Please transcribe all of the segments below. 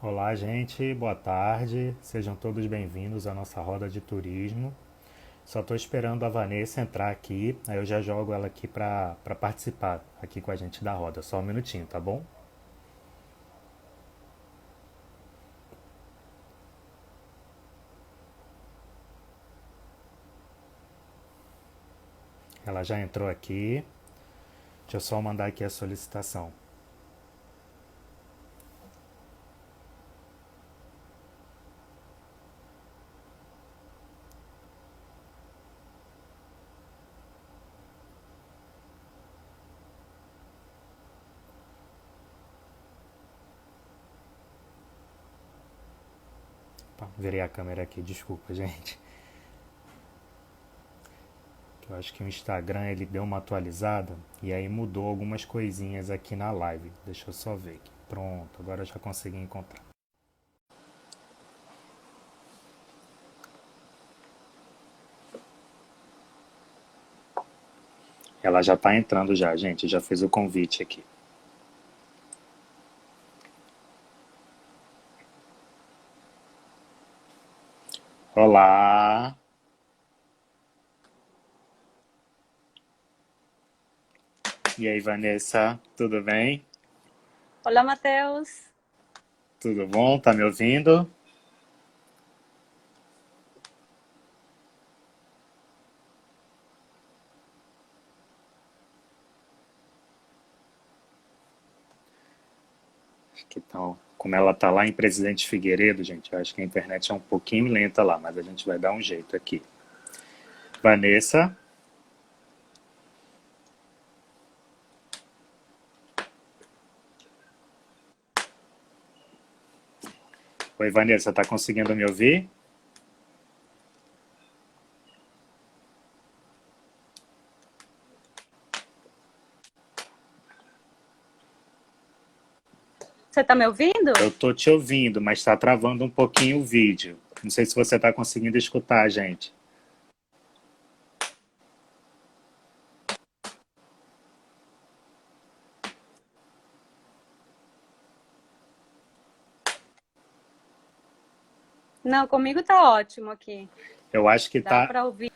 Olá, gente, boa tarde. Sejam todos bem-vindos à nossa roda de turismo. Só estou esperando a Vanessa entrar aqui, aí eu já jogo ela aqui para participar aqui com a gente da roda. Só um minutinho, tá bom? Ela já entrou aqui. Deixa eu só mandar aqui a solicitação. Virei a câmera aqui, desculpa, gente. Eu acho que o Instagram ele deu uma atualizada e aí mudou algumas coisinhas aqui na live. Deixa eu só ver aqui. Pronto, agora eu já consegui encontrar. Ela já está entrando já, gente. Já fez o convite aqui. Olá. E aí, Vanessa, tudo bem? Olá, Matheus. Tudo bom? Tá me ouvindo? Acho que tá, como ela tá lá em Presidente Figueiredo, gente, eu acho que a internet é um pouquinho lenta lá, mas a gente vai dar um jeito aqui. Vanessa? Oi, Vanessa, tá conseguindo me ouvir? Você tá me ouvindo? Eu tô te ouvindo, mas tá travando um pouquinho o vídeo. Não sei se você tá conseguindo escutar, gente. Não, comigo tá ótimo aqui. Eu acho que Dá tá, para ouvir.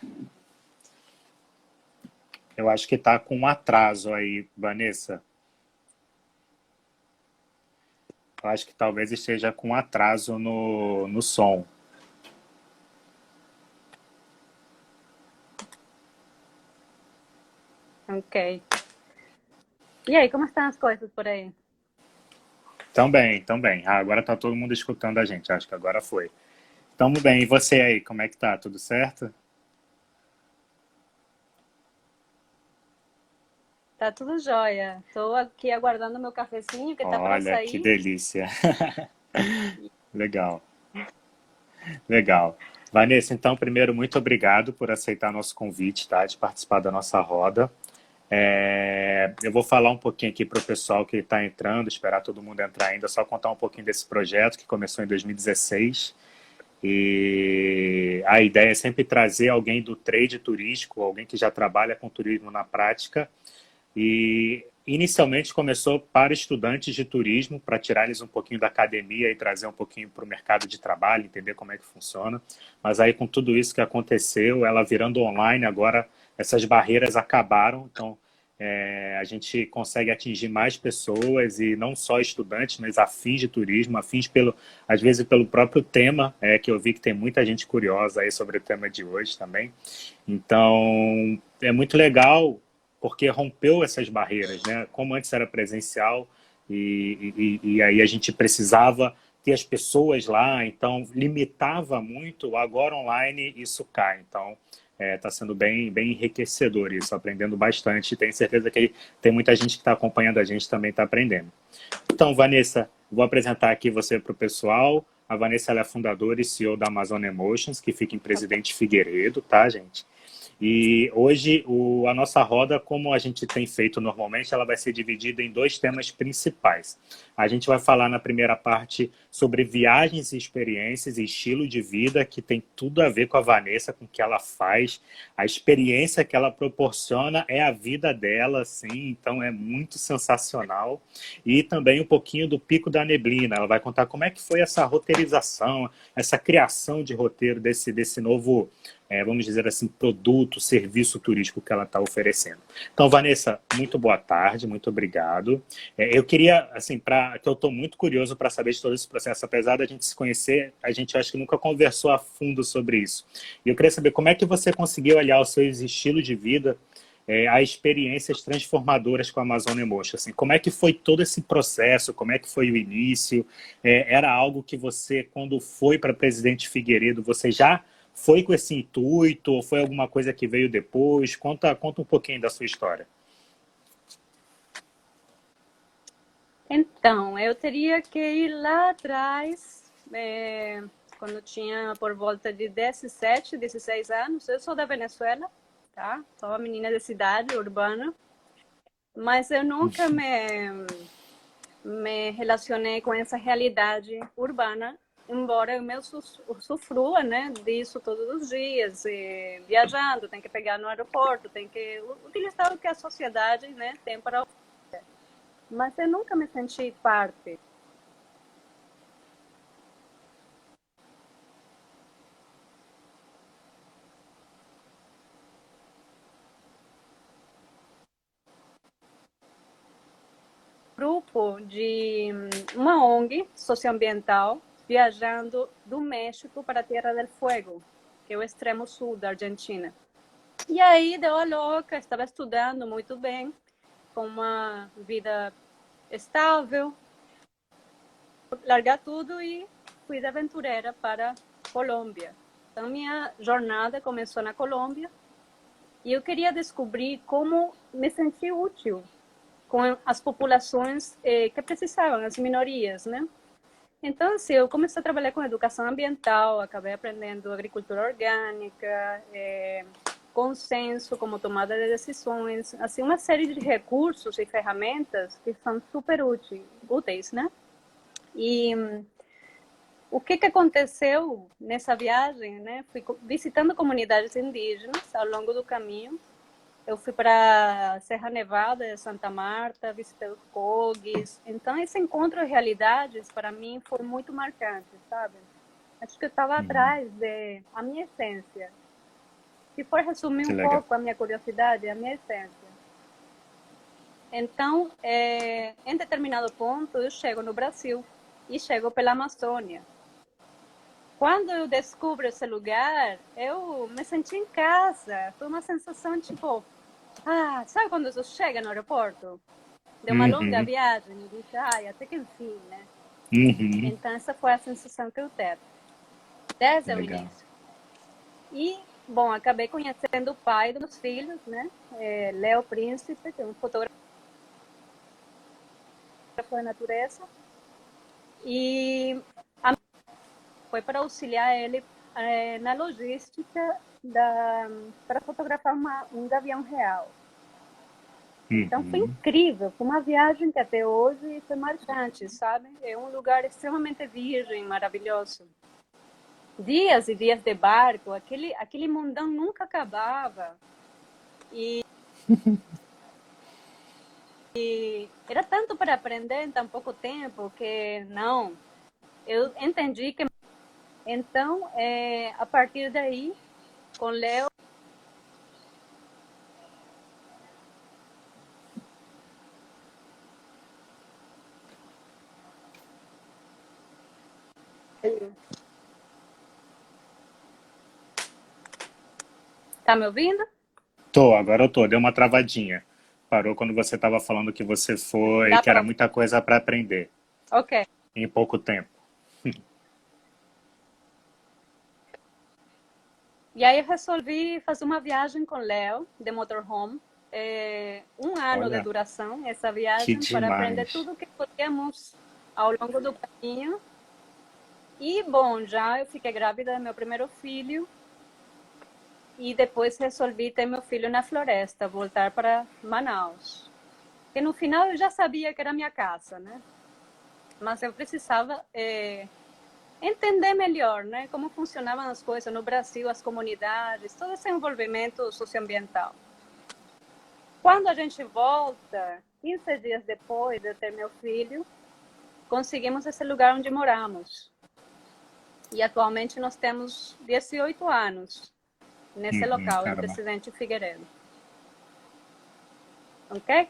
eu acho que tá com um atraso aí, Vanessa. Eu acho que talvez esteja com um atraso no, no som. Ok. E aí, como estão as coisas por aí? Também, também. Ah, agora tá todo mundo escutando a gente. Acho que agora foi. Tamo bem. E você aí, como é que tá? Tudo certo? Tá tudo jóia. Tô aqui aguardando meu cafezinho que tá para Olha, que sair. delícia. Legal, legal. Vanessa, então, primeiro, muito obrigado por aceitar nosso convite, tá? De participar da nossa roda. É, eu vou falar um pouquinho aqui para o pessoal que está entrando, esperar todo mundo entrar ainda, só contar um pouquinho desse projeto que começou em 2016. E a ideia é sempre trazer alguém do trade turístico, alguém que já trabalha com turismo na prática. E inicialmente começou para estudantes de turismo, para tirar eles um pouquinho da academia e trazer um pouquinho para o mercado de trabalho, entender como é que funciona. Mas aí com tudo isso que aconteceu, ela virando online, agora essas barreiras acabaram, então é, a gente consegue atingir mais pessoas e não só estudantes, mas afins de turismo, afins pelo, às vezes pelo próprio tema, é, que eu vi que tem muita gente curiosa aí sobre o tema de hoje também. Então, é muito legal porque rompeu essas barreiras, né? Como antes era presencial e, e, e aí a gente precisava ter as pessoas lá, então limitava muito, agora online isso cai. Então, está sendo bem, bem enriquecedor isso, aprendendo bastante. Tenho certeza que tem muita gente que está acompanhando a gente também está aprendendo. Então, Vanessa, vou apresentar aqui você para o pessoal. A Vanessa é fundadora e CEO da Amazon Emotions, que fica em Presidente Figueiredo, tá, gente? E hoje o, a nossa roda, como a gente tem feito normalmente, ela vai ser dividida em dois temas principais. A gente vai falar na primeira parte sobre viagens e experiências e estilo de vida, que tem tudo a ver com a Vanessa, com o que ela faz. A experiência que ela proporciona é a vida dela, sim, então é muito sensacional. E também um pouquinho do Pico da Neblina. Ela vai contar como é que foi essa roteirização, essa criação de roteiro desse, desse novo é, vamos dizer assim, produto, serviço turístico que ela está oferecendo. Então, Vanessa, muito boa tarde, muito obrigado. É, eu queria, assim, para que eu estou muito curioso para saber de todo esse processo, apesar da gente se conhecer, a gente acho que nunca conversou a fundo sobre isso. E eu queria saber como é que você conseguiu aliar os seus estilos de vida é, a experiências transformadoras com a Amazônia Mocha. Assim, como é que foi todo esse processo? Como é que foi o início? É, era algo que você, quando foi para Presidente Figueiredo, você já foi com esse intuito ou foi alguma coisa que veio depois? Conta, conta um pouquinho da sua história. Então, eu teria que ir lá atrás, é, quando tinha por volta de 17, 16 anos. Eu sou da Venezuela, tá? Sou uma menina de cidade urbana, mas eu nunca me, me relacionei com essa realidade urbana embora eu mesmo sofrua né, disso todos os dias, viajando, tem que pegar no aeroporto, tem que utilizar o que a sociedade né, tem para Mas eu nunca me senti parte. Grupo de uma ONG socioambiental viajando do México para a Terra del Fuego, que é o extremo sul da Argentina. E aí deu a louca, estava estudando muito bem, com uma vida estável, largar tudo e fui de aventureira para Colômbia. Então minha jornada começou na Colômbia e eu queria descobrir como me sentir útil com as populações eh, que precisavam, as minorias, né? Então, assim, eu comecei a trabalhar com educação ambiental, acabei aprendendo agricultura orgânica, é, consenso como tomada de decisões, assim, uma série de recursos e ferramentas que são super úteis, úteis né? E o que, que aconteceu nessa viagem, né? Fui visitando comunidades indígenas ao longo do caminho, eu fui para Serra Nevada, Santa Marta, visitei os Cogues. Então, esse encontro de realidades, para mim, foi muito marcante, sabe? Acho que eu estava uhum. atrás de a minha essência. Se for resumir que um legal. pouco a minha curiosidade, a minha essência. Então, é, em determinado ponto, eu chego no Brasil e chego pela Amazônia. Quando eu descubro esse lugar, eu me senti em casa. Foi uma sensação tipo, ah, sabe quando você chega no aeroporto? Deu uma uhum. longa viagem e disse, ai, até que enfim, né? Uhum. Então, essa foi a sensação que eu tive, desde Legal. o início. E, bom, acabei conhecendo o pai dos meus filhos, né? É, Léo Príncipe, que é um fotógrafo da natureza. E. foi para auxiliar ele é, na logística da, para fotografar uma, um gavião real. Então foi uhum. incrível, foi uma viagem que até hoje foi marcante, sabe? É um lugar extremamente virgem, maravilhoso. Dias e dias de barco, aquele aquele mundão nunca acabava. E, e era tanto para aprender em tão pouco tempo que não, eu entendi que então é, a partir daí com Leo. Tá me ouvindo? Tô, agora eu tô. Deu uma travadinha. Parou quando você estava falando que você foi, Dá que pra... era muita coisa para aprender. Ok. Em pouco tempo. E aí eu resolvi fazer uma viagem com Léo, de motorhome, é, um ano Olha, de duração, essa viagem, para aprender tudo o que podíamos ao longo do caminho. E, bom, já eu fiquei grávida do meu primeiro filho. e depois resolvi ter meu filho na floresta, voltar para Manaus. Que no final eu já sabia que era minha casa, né? Mas eu precisava é, entender melhor, né? Como funcionavam as coisas no Brasil, as comunidades, todo esse envolvimento socioambiental. Quando a gente volta, 15 dias depois de ter meu filho, conseguimos esse lugar onde moramos. E atualmente nós temos 18 anos nesse uhum, local, caramba. em Presidente Figueiredo. Ok?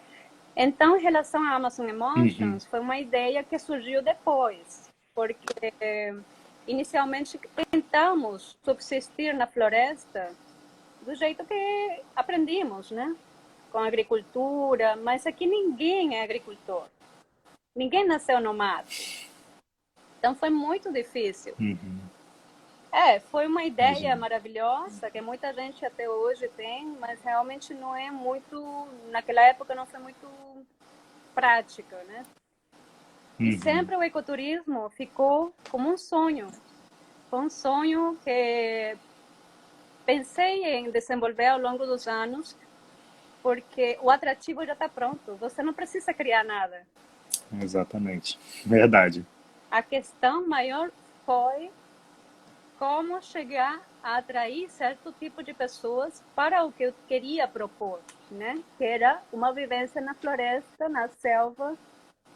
Então, em relação à Amazon Emotions, uhum. foi uma ideia que surgiu depois, porque inicialmente tentamos subsistir na floresta do jeito que aprendimos, né? Com agricultura, mas aqui ninguém é agricultor. Ninguém nasceu no mato. Então foi muito difícil. Uhum. É, foi uma ideia uhum. maravilhosa que muita gente até hoje tem, mas realmente não é muito. Naquela época não foi muito prática, né? Uhum. E sempre o ecoturismo ficou como um sonho. Foi um sonho que pensei em desenvolver ao longo dos anos, porque o atrativo já está pronto. Você não precisa criar nada. Exatamente. Verdade. A questão maior foi como chegar a atrair certo tipo de pessoas para o que eu queria propor, né? Que era uma vivência na floresta, na selva,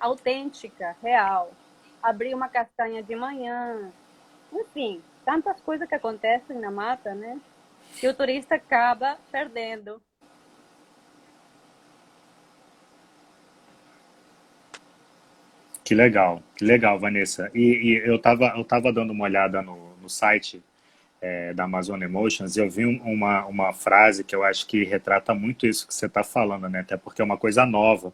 autêntica, real. Abrir uma castanha de manhã, enfim, tantas coisas que acontecem na mata, né? Que o turista acaba perdendo. Que legal, que legal, Vanessa. E, e eu estava eu tava dando uma olhada no, no site é, da Amazon Emotions e eu vi uma, uma frase que eu acho que retrata muito isso que você está falando, né? Até porque é uma coisa nova,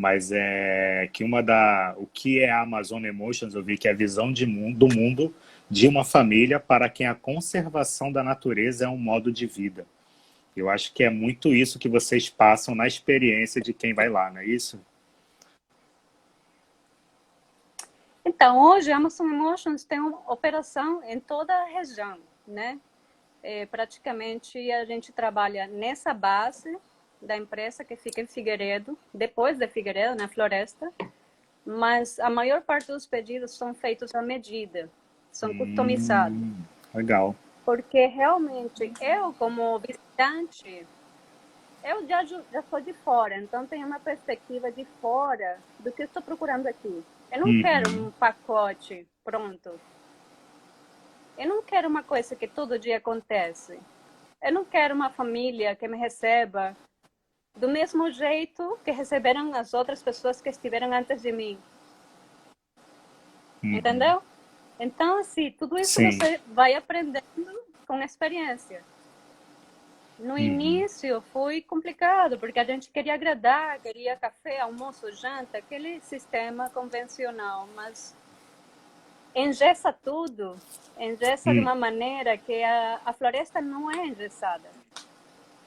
mas é que uma da... O que é a Amazon Emotions, eu vi que é a visão de mundo, do mundo de uma família para quem a conservação da natureza é um modo de vida. Eu acho que é muito isso que vocês passam na experiência de quem vai lá, não é isso? Então, hoje a Amazon Emotions tem uma operação em toda a região, né? É, praticamente a gente trabalha nessa base da empresa que fica em Figueiredo, depois de Figueiredo, na floresta, mas a maior parte dos pedidos são feitos à medida, são hum, customizados. Legal. Porque realmente eu, como visitante, eu já, já sou de fora, então tenho uma perspectiva de fora do que estou procurando aqui. Eu não uhum. quero um pacote pronto. Eu não quero uma coisa que todo dia acontece. Eu não quero uma família que me receba do mesmo jeito que receberam as outras pessoas que estiveram antes de mim. Uhum. Entendeu? Então, assim, tudo isso Sim. você vai aprendendo com experiência. No uhum. início foi complicado, porque a gente queria agradar, queria café, almoço, janta, aquele sistema convencional, mas engessa tudo, engessa uhum. de uma maneira que a, a floresta não é engessada.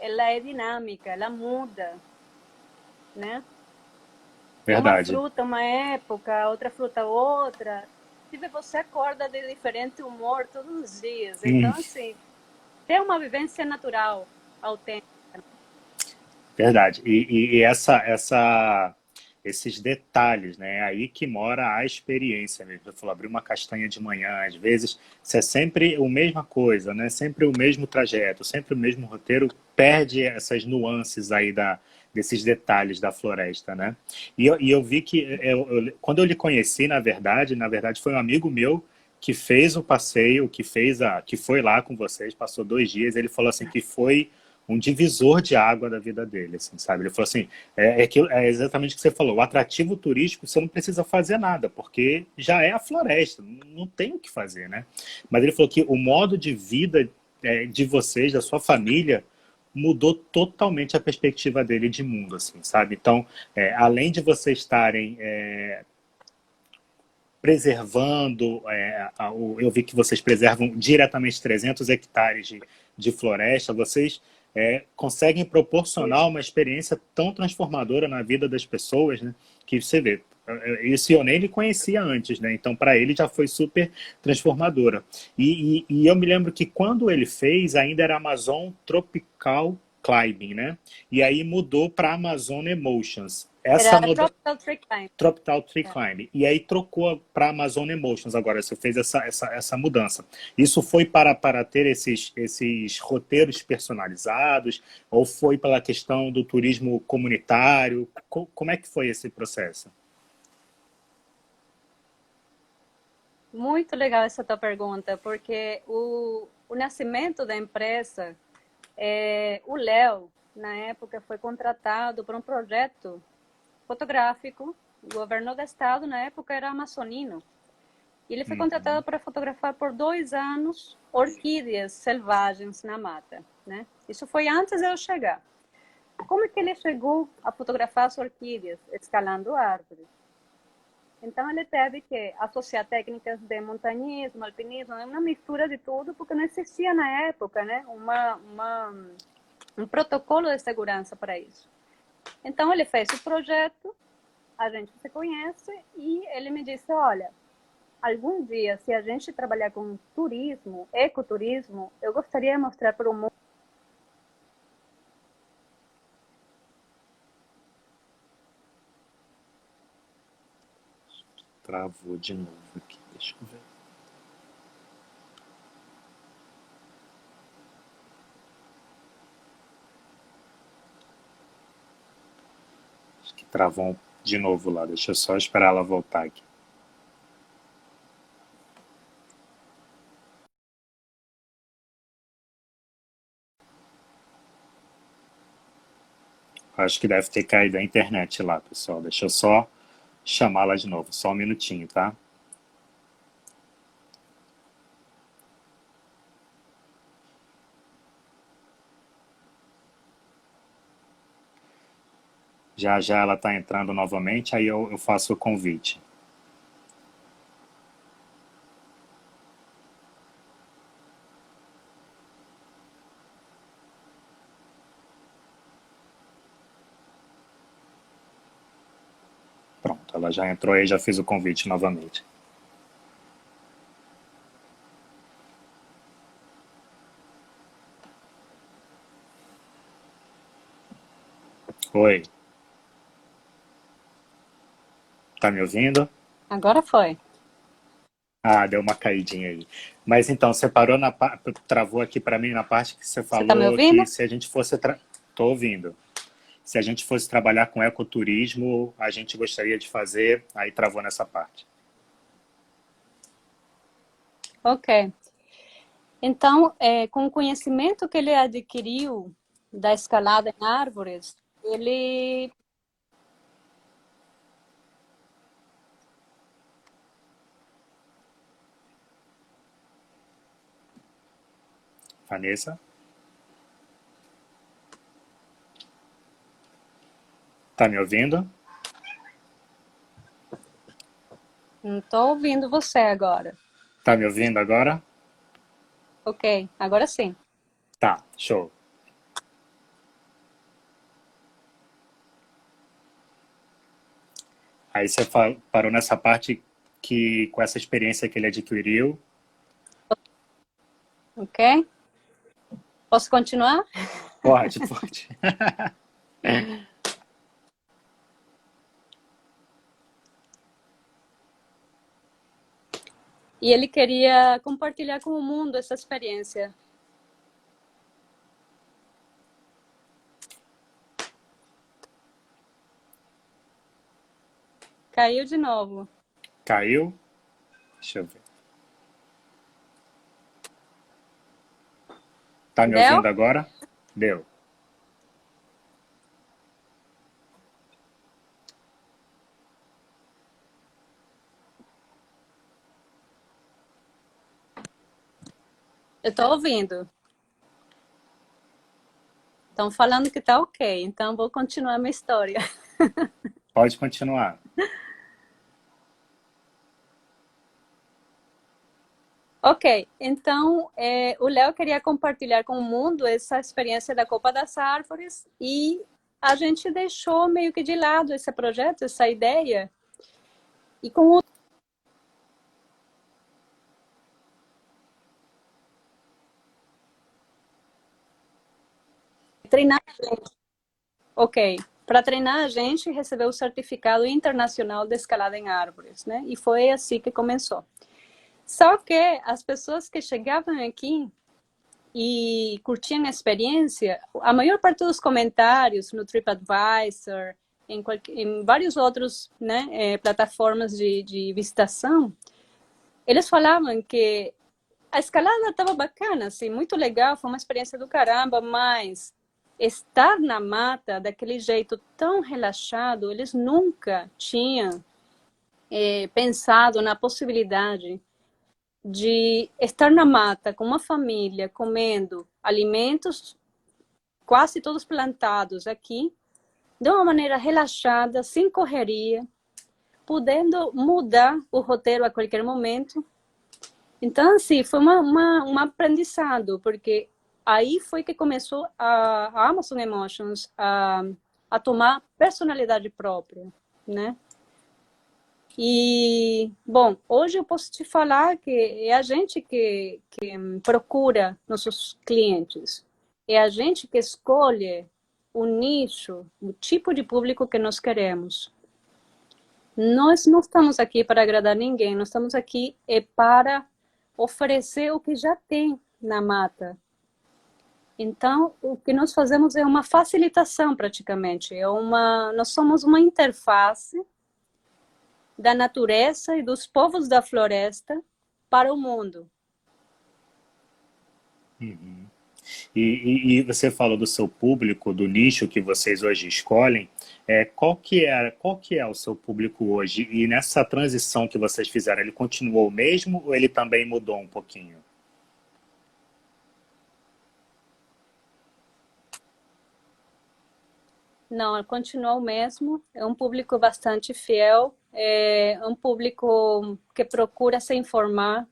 Ela é dinâmica, ela muda, né? Verdade. Uma fruta uma época, outra fruta outra. Tipo, você acorda de diferente humor todos os dias. Então, hum. assim, ter uma vivência natural autêntica. Verdade. E, e, e, essa, essa, esses detalhes, né? É aí que mora a experiência mesmo. Eu falou, abrir uma castanha de manhã, às vezes, se é sempre a mesma coisa, né? Sempre o mesmo trajeto, sempre o mesmo roteiro, perde essas nuances aí da, desses detalhes da floresta, né? E eu, e eu vi que, eu, eu, quando eu lhe conheci, na verdade, na verdade foi um amigo meu que fez o passeio, que fez a, que foi lá com vocês, passou dois dias, ele falou assim que foi um divisor de água da vida dele, assim, sabe? Ele falou assim, é, é, é exatamente o que você falou, o atrativo turístico você não precisa fazer nada, porque já é a floresta, não tem o que fazer, né? Mas ele falou que o modo de vida é, de vocês, da sua família, mudou totalmente a perspectiva dele de mundo, assim, sabe? Então, é, além de vocês estarem é, preservando, é, eu vi que vocês preservam diretamente 300 hectares de, de floresta, vocês é, conseguem proporcionar uma experiência tão transformadora na vida das pessoas, né? Que você vê, esse eu nem lhe conhecia antes, né? Então, para ele já foi super transformadora. E, e, e, eu me lembro que quando ele fez, ainda era Amazon Tropical Climbing, né? E aí mudou para Amazon Emotions. Essa Era muda... Tropical Tree Climb. Tropical Tree é. Climb. E aí trocou para Amazon Emotions agora, você fez essa, essa, essa mudança. Isso foi para, para ter esses, esses roteiros personalizados ou foi pela questão do turismo comunitário? Como é que foi esse processo? Muito legal essa tua pergunta, porque o, o nascimento da empresa, é, o Léo, na época, foi contratado para um projeto fotográfico. O governo do estado, na época, era amazonino. Ele foi uhum. contratado para fotografar por dois anos orquídeas selvagens na mata. Né? Isso foi antes de eu chegar. Como é que ele chegou a fotografar as orquídeas? Escalando árvores. Então, ele teve que associar técnicas de montanhismo, alpinismo, uma mistura de tudo, porque não existia na época né, uma, uma, um protocolo de segurança para isso. Então, ele fez o projeto, a gente se conhece, e ele me disse, olha, algum dia, se a gente trabalhar com turismo, ecoturismo, eu gostaria de mostrar para o mundo travou de novo aqui. Deixa eu ver. Acho que travou de novo lá. Deixa eu só esperar ela voltar aqui. Acho que deve ter caído a internet lá, pessoal. Deixa eu só chamá-la de novo. Só um minutinho, tá? Já já ela está entrando novamente, aí eu, eu faço o convite. Ela já entrou aí, já fiz o convite novamente. Oi. Tá me ouvindo? Agora foi. Ah, deu uma caidinha aí. Mas então, você parou na travou aqui para mim na parte que você falou você tá que se a gente fosse tra... tô ouvindo se a gente fosse trabalhar com ecoturismo, a gente gostaria de fazer, aí travou nessa parte. Ok. Então, é, com o conhecimento que ele adquiriu da escalada em árvores, ele Vanessa? Tá me ouvindo? Não tô ouvindo você agora. Tá me ouvindo agora? Ok, agora sim. Tá, show. Aí você parou nessa parte que com essa experiência que ele adquiriu. Ok. Posso continuar? Pode, pode. E ele queria compartilhar com o mundo essa experiência. Caiu de novo. Caiu? Deixa eu ver. Tá me Deu? ouvindo agora? Deu. Eu estou ouvindo. Estão falando que está ok, então vou continuar minha história. Pode continuar. Ok, então é, o Léo queria compartilhar com o mundo essa experiência da Copa das Árvores e a gente deixou meio que de lado esse projeto, essa ideia, E com o treinar a gente. Ok. Para treinar a gente, recebeu o certificado internacional de escalada em árvores, né? E foi assim que começou. Só que as pessoas que chegavam aqui e curtiam a experiência, a maior parte dos comentários no TripAdvisor, em, em vários outros né, é, plataformas de, de visitação, eles falavam que a escalada estava bacana, assim, muito legal, foi uma experiência do caramba, mas estar na mata daquele jeito tão relaxado, eles nunca tinham é, pensado na possibilidade de estar na mata com uma família, comendo alimentos quase todos plantados aqui, de uma maneira relaxada, sem correria, podendo mudar o roteiro a qualquer momento. Então, assim, foi uma, uma, um aprendizado, porque aí foi que começou a, a Amazon Emotions a, a tomar personalidade própria, né? E, bom, hoje eu posso te falar que é a gente que, que procura nossos clientes, é a gente que escolhe o nicho, o tipo de público que nós queremos. Nós não estamos aqui para agradar ninguém, nós estamos aqui é para oferecer o que já tem na mata, então, o que nós fazemos é uma facilitação praticamente, é uma, nós somos uma interface da natureza e dos povos da floresta para o mundo. Uhum. E, e, e, você falou do seu público, do nicho que vocês hoje escolhem. É, qual, que é, qual que é o seu público hoje? E nessa transição que vocês fizeram, ele continuou o mesmo ou ele também mudou um pouquinho? Não, continua o mesmo. É um público bastante fiel, é um público que procura se informar,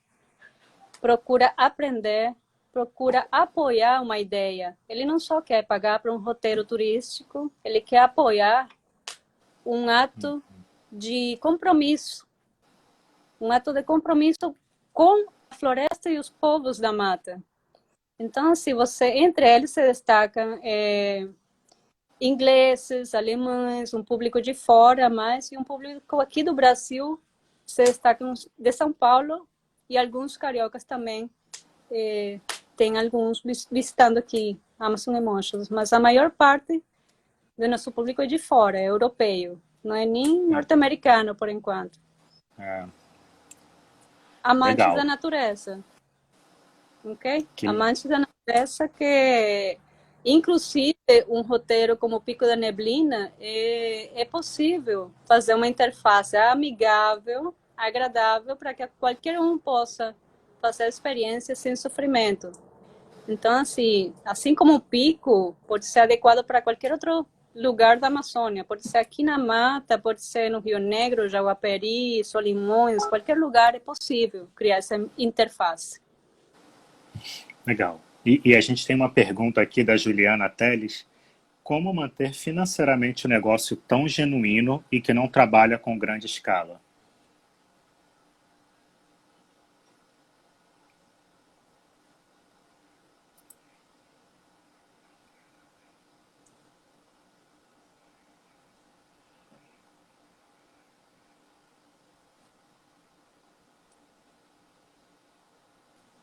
procura aprender, procura apoiar uma ideia. Ele não só quer pagar para um roteiro turístico, ele quer apoiar um ato de compromisso, um ato de compromisso com a floresta e os povos da mata. Então, se você entre eles se destacam é, ingleses, alemães, um público de fora, mas e um público aqui do Brasil se destacam de São Paulo e alguns cariocas também. Eh, tem alguns visitando aqui Amazon Emotions, mas a maior parte do nosso público é de fora, é europeu, não é nem norte-americano por enquanto. É. Amantes Legal. da natureza, ok? Que... Amantes da natureza que Inclusive, um roteiro como Pico da Neblina, é, é possível fazer uma interface amigável, agradável, para que qualquer um possa fazer a experiência sem sofrimento. Então, assim, assim como o pico pode ser adequado para qualquer outro lugar da Amazônia, pode ser aqui na mata, pode ser no Rio Negro, Jaguaperi, Solimões, qualquer lugar é possível criar essa interface. Legal. E, e, a gente tem uma pergunta aqui da Juliana Teles. Como manter financeiramente o um negócio tão genuíno e que não trabalha com grande escala?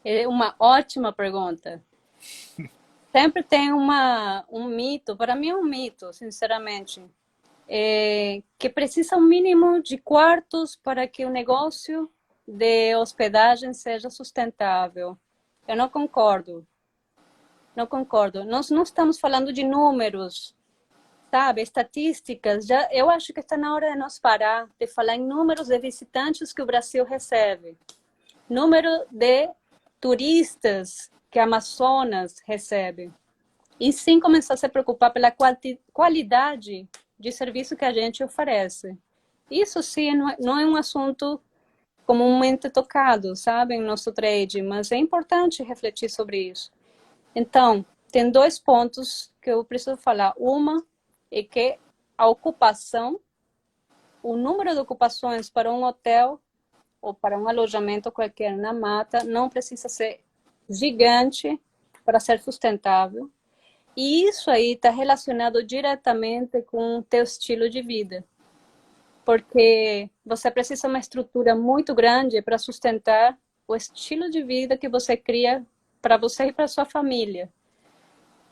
É uma ótima pergunta. Sempre tem uma, um mito, para mim é um mito, sinceramente, é, que precisa um mínimo de quartos para que o negócio de hospedagem seja sustentável. Eu não concordo. Não concordo. Nós não estamos falando de números, sabe, estatísticas. Já, eu acho que está na hora de nós parar de falar em números de visitantes que o Brasil recebe. Número de turistas que Amazonas recebe. E sim começar a se preocupar pela qualidade de serviço que a gente oferece. Isso sim não é um assunto comumente tocado, sabe, em nosso trade, mas é importante refletir sobre isso. Então, tem dois pontos que eu preciso falar. Uma é que a ocupação o número de ocupações para um hotel ou para um alojamento qualquer na mata não precisa ser gigante para ser sustentável. E isso aí está relacionado diretamente com o teu estilo de vida. Porque você precisa uma estrutura muito grande para sustentar o estilo de vida que você cria para você e para sua família.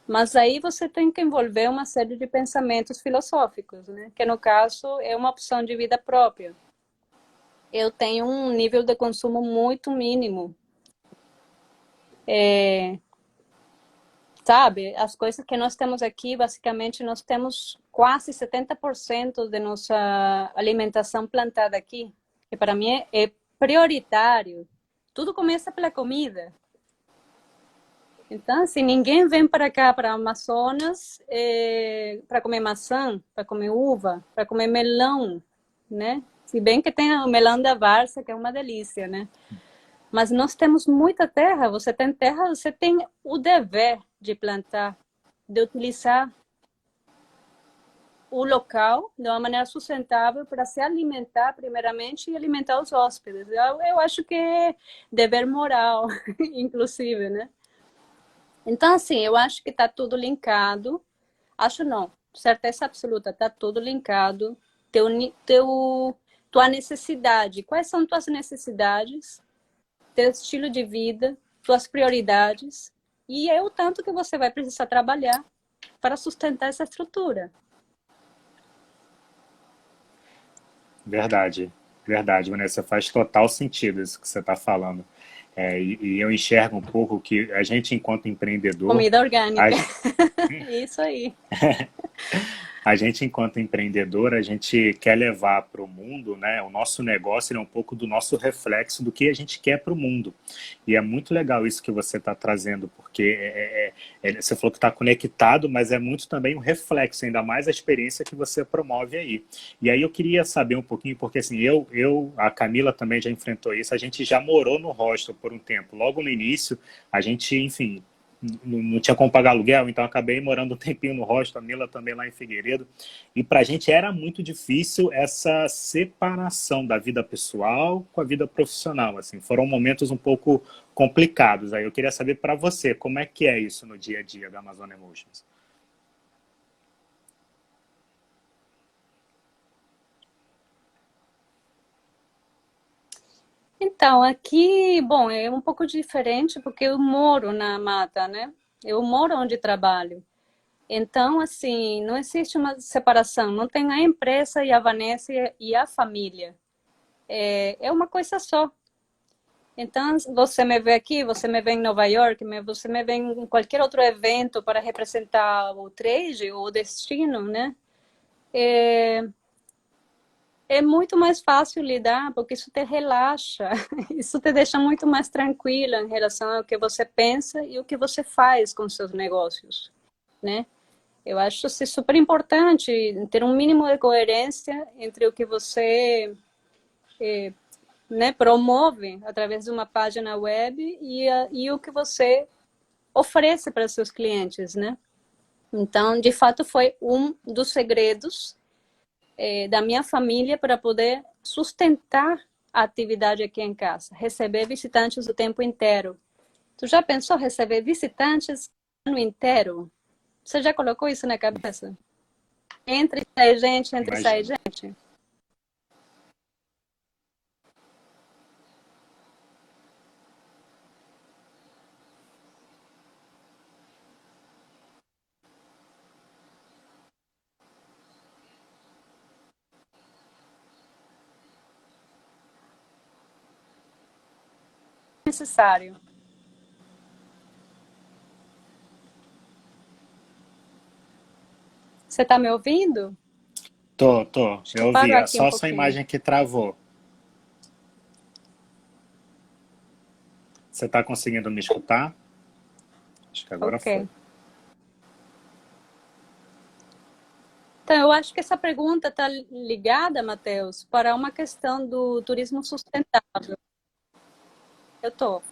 Mas aí você tem que envolver uma série de pensamentos filosóficos, né? que no caso é uma opção de vida própria. Eu tenho um nível de consumo muito mínimo. É, sabe, as coisas que nós temos aqui, basicamente, nós temos quase 70% de nossa alimentação plantada aqui, que para mim é, é prioritário. Tudo começa pela comida. Então, assim, ninguém vem para cá, para Amazonas, é, para comer maçã, para comer uva, para comer melão, né? Se bem que tem melão da Barça, que é uma delícia, né? Mas nós temos muita terra. Você tem terra, você tem o dever de plantar, de utilizar o local de uma maneira sustentável para se alimentar primeiramente e alimentar os hóspedes. Eu, eu acho que é dever moral, inclusive, né? Então, assim, eu acho que está tudo linkado. Acho não, certeza absoluta, está tudo linkado. Teu, teu, tua necessidade. Quais são tuas necessidades? Teu estilo de vida, tuas prioridades. E é o tanto que você vai precisar trabalhar para sustentar essa estrutura. Verdade, verdade, Vanessa. Faz total sentido isso que você está falando. É, e, e, eu enxergo um pouco que a gente, enquanto empreendedor. Comida orgânica. A... Isso aí. a gente, enquanto empreendedor, a gente quer levar para o mundo, né? O nosso negócio é um pouco do nosso reflexo do que a gente quer para o mundo. E é muito legal isso que você está trazendo, porque é, é, é, você falou que está conectado, mas é muito também um reflexo, ainda mais a experiência que você promove aí. E aí eu queria saber um pouquinho, porque assim, eu, eu a Camila também já enfrentou isso, a gente já morou no hostel por um tempo. Logo no início, a gente, enfim, não tinha como pagar aluguel, então acabei morando um tempinho no hostel, a Mila também lá em Figueiredo. E para a gente era muito difícil essa separação da vida pessoal com a vida profissional. Assim, foram momentos um pouco complicados. Aí eu queria saber para você, como é que é isso no dia a dia da Amazon Emotions? Então, aqui, bom, é um pouco diferente porque eu moro na mata, né? Eu moro onde trabalho. Então, assim, não existe uma separação. Não tem a empresa e a Vanessa e a família. É, é uma coisa só. Então, você me vê aqui, você me vê em Nova York, você me vê em qualquer outro evento para representar o trade, o destino, né? É, é muito mais fácil lidar, porque isso te relaxa, isso te deixa muito mais tranquila em relação ao que você pensa e o que você faz com seus negócios, né? Eu acho isso super importante, ter um mínimo de coerência entre o que você é, né, promove através de uma página web e, a, e o que você oferece para seus clientes, né? Então, de fato, foi um dos segredos é, da minha família para poder sustentar a atividade aqui em casa, receber visitantes o tempo inteiro. Tu já pensou receber visitantes o ano inteiro? Você já colocou isso na cabeça? Entre sai gente, entre e sai gente. Necessário. Você está me ouvindo? Tô, tô. Deixa eu ouvi. É só um sua imagem que travou. Você está conseguindo me escutar? Acho que agora okay. foi. Então, eu acho que essa pergunta está ligada, Matheus, para uma questão do turismo sustentável. Eu tô.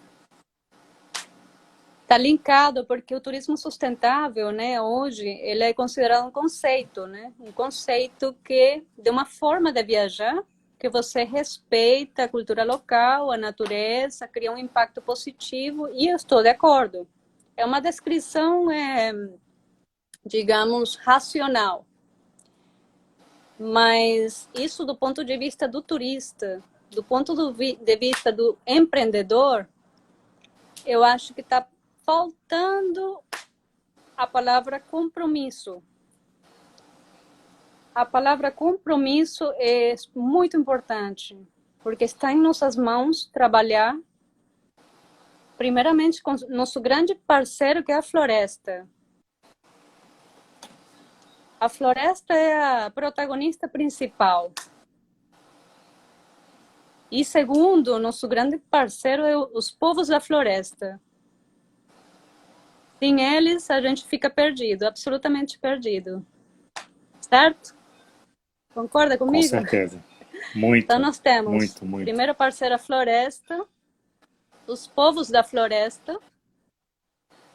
Está linkado porque o turismo sustentável, né, hoje, ele é considerado um conceito, né, um conceito que de uma forma de viajar que você respeita a cultura local, a natureza, cria um impacto positivo e eu estou de acordo. É uma descrição, é, digamos, racional. Mas isso do ponto de vista do turista, do ponto de vista do empreendedor, eu acho que está faltando a palavra compromisso. A palavra compromisso é muito importante, porque está em nossas mãos trabalhar, primeiramente com nosso grande parceiro, que é a floresta. A floresta é a protagonista principal. E segundo, nosso grande parceiro é os povos da floresta. Sem eles, a gente fica perdido, absolutamente perdido. Certo? Concorda comigo? Com certeza. Muito. Então nós temos muito, muito. primeiro parceiro a floresta, os povos da floresta,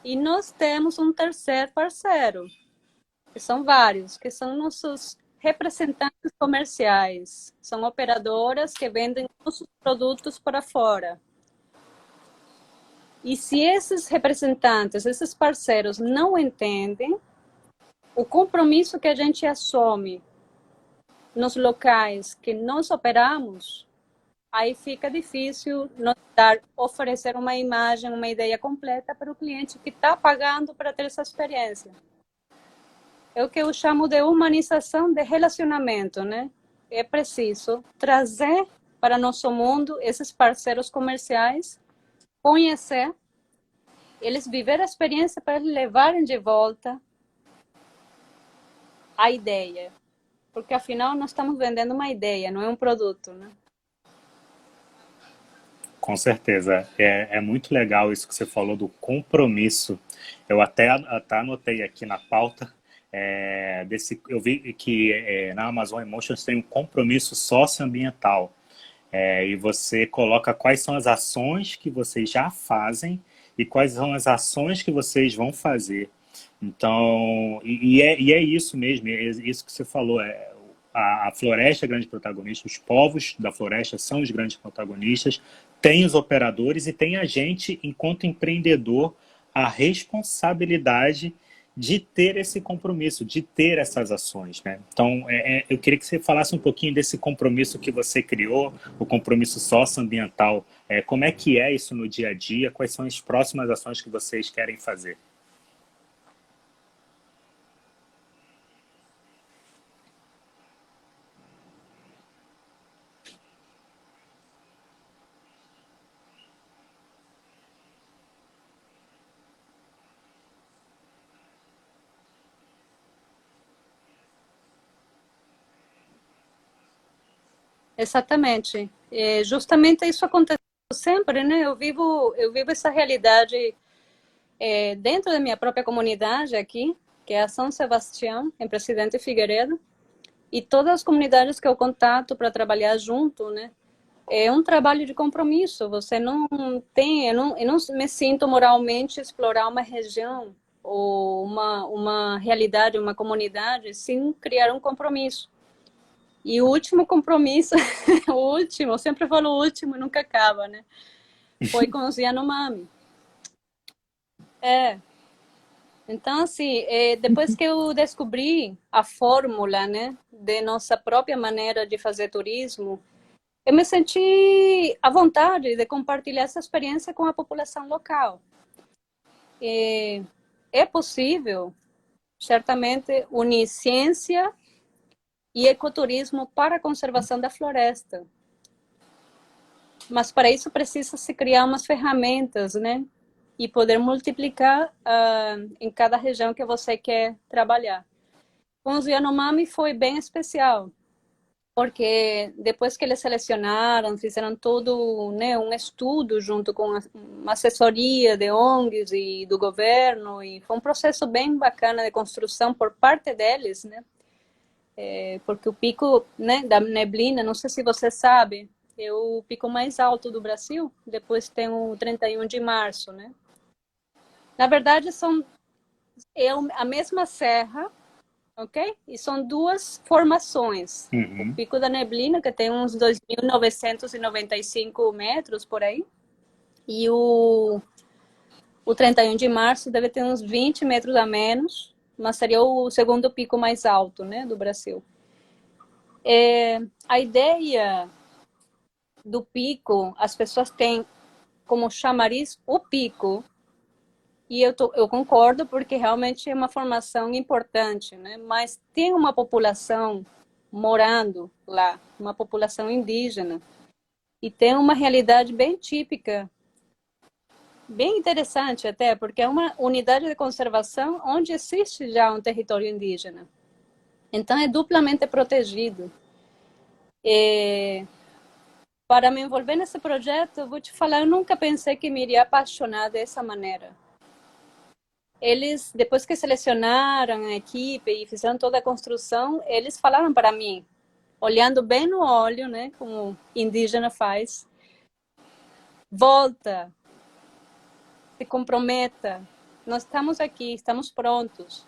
e nós temos um terceiro parceiro, que são vários, que são nossos representantes comerciais. São operadoras que vendem nossos produtos para fora. E se esses representantes, esses parceiros não entendem o compromisso que a gente assume nos locais que nós operamos, aí fica difícil dar, oferecer uma imagem, uma ideia completa para o cliente que está pagando para ter essa experiência. É o que eu chamo de humanização de relacionamento, né? É preciso trazer para nosso mundo esses parceiros comerciais, conhecer, eles viver a experiência para levarem de volta a ideia, porque afinal nós estamos vendendo uma ideia, não é um produto, né? Com certeza. É, é muito legal isso que você falou do compromisso. Eu até, até anotei aqui na pauta, é, desse, eu vi que é, na Amazon Emotions tem um compromisso socioambiental. É, e você coloca quais são as ações que vocês já fazem e quais são as ações que vocês vão fazer então, e, e, é, e é isso mesmo, é isso que você falou. É, a, a floresta é grande protagonista, os povos da floresta são os grandes protagonistas, tem os operadores e tem a gente, enquanto empreendedor, a responsabilidade de ter esse compromisso, de ter essas ações. Né? Então, é, é, eu queria que você falasse um pouquinho desse compromisso que você criou, o compromisso socioambiental. É, como é que é isso no dia a dia? Quais são as próximas ações que vocês querem fazer? Exatamente. É, justamente isso acontece sempre, né? Eu vivo, eu vivo essa realidade é, dentro da minha própria comunidade aqui, que é a São Sebastião, em Presidente Figueiredo, e todas as comunidades que eu contato para trabalhar junto, né? É um trabalho de compromisso. Você não tem, eu não, eu não me sinto moralmente explorar uma região ou uma, uma realidade, uma comunidade, sem criar um compromisso. E o último compromisso, o último, eu sempre falo o último, nunca acaba, né? Foi com os Yanomami. É. Então, assim, é, depois que eu descobri a fórmula, né, de nossa própria maneira de fazer turismo, eu me senti à vontade de compartilhar essa experiência com a população local. E é possível, certamente, unir ciência e ecoturismo para a conservação da floresta. Mas para isso precisa se criar umas ferramentas, né? E poder multiplicar uh, em cada região que você quer trabalhar. Com os Yanomami foi bem especial, porque depois que eles selecionaram, fizeram todo né, um estudo junto com uma assessoria de ONGs e do governo, e foi um processo bem bacana de construção por parte deles, né? É, porque o pico né, da neblina, não sei se você sabe, é o pico mais alto do Brasil, depois tem o 31 de março, né? Na verdade, são é a mesma serra, ok? E são duas formações. Uhum. O Pico da Neblina, que tem uns 2.995 metros por aí, e o, o 31 de março deve ter uns 20 metros a menos, mas seria o segundo pico mais alto né, do Brasil. É, a ideia do pico, as pessoas têm como chamariz o pico, e eu, tô, eu concordo porque realmente é uma formação importante, né? mas tem uma população morando lá, uma população indígena, e tem uma realidade bem típica, bem interessante até, porque é uma unidade de conservação onde existe já um território indígena. Então é duplamente protegido. E para me envolver nesse projeto, vou te falar, eu nunca pensei que me iria apaixonar dessa maneira. Eles, depois que selecionaram a equipe e fizeram toda a construção, eles falaram para mim, olhando bem no olho, né, como indígena faz, volta, se comprometa, nós estamos aqui, estamos prontos.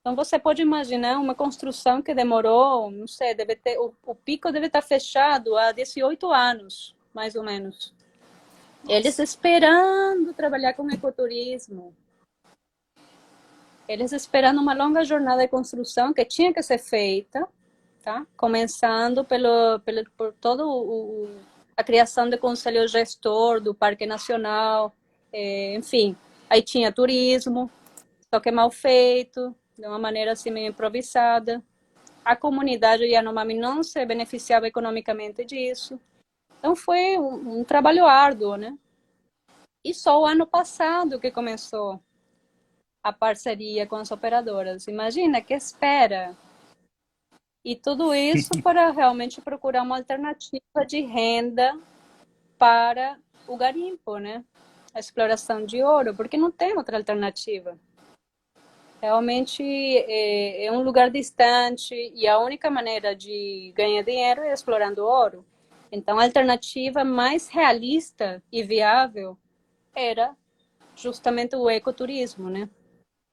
Então você pode imaginar uma construção que demorou, não sei, deve ter, o, o pico deve estar fechado há 18 anos, mais ou menos. Eles esperando trabalhar com ecoturismo. Eles esperando uma longa jornada de construção que tinha que ser feita, tá? Começando pelo, pelo por todo o, a criação do conselho gestor do Parque Nacional, é, enfim. Aí tinha turismo, só que mal feito, de uma maneira assim meio improvisada. A comunidade Yanomami não se beneficiava economicamente disso. Então foi um, um trabalho árduo, né? E só o ano passado que começou a parceria com as operadoras. Imagina que espera. E tudo isso para realmente procurar uma alternativa de renda para o garimpo, né? A exploração de ouro, porque não tem outra alternativa. Realmente é, é, um lugar distante e a única maneira de ganhar dinheiro é explorando ouro. Então, a alternativa mais realista e viável era justamente o ecoturismo, né?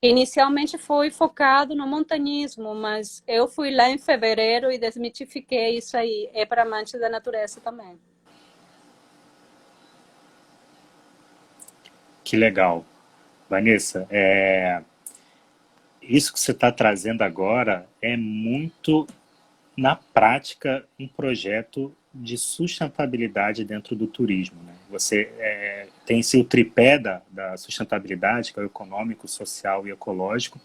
Inicialmente foi focado no montanismo, mas eu fui lá em fevereiro e desmitifiquei isso aí. É para amantes da natureza também. Que legal. Vanessa, é, isso que você está trazendo agora é muito, na prática, um projeto de sustentabilidade dentro do turismo. Né? Você é, tem o tripé da, da sustentabilidade, que é o econômico, social e ecológico,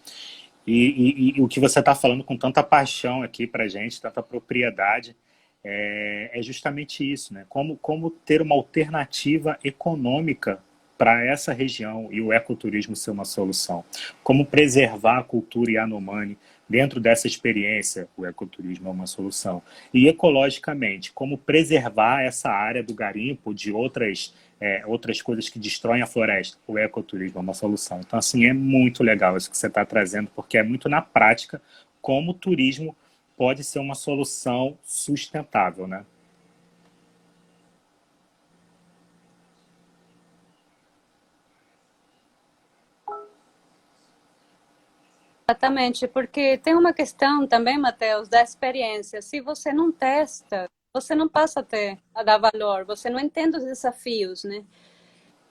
e, e, e o que você está falando com tanta paixão aqui para gente, tanta propriedade, é, é, justamente isso, né? Como, como ter uma alternativa econômica para essa região e o ecoturismo ser uma solução. Como preservar a cultura Yanomami dentro dessa experiência, o ecoturismo é uma solução. E ecologicamente, como preservar essa área do garimpo de outras, é, outras coisas que destroem a floresta, o ecoturismo é uma solução. Então, assim, é muito legal isso que você está trazendo, porque é muito na prática como o turismo pode ser uma solução sustentável, né? Exatamente, porque tem uma questão também, Matheus, da experiência. Se você não testa, você não passa a ter, a dar valor, você não entende os desafios, né?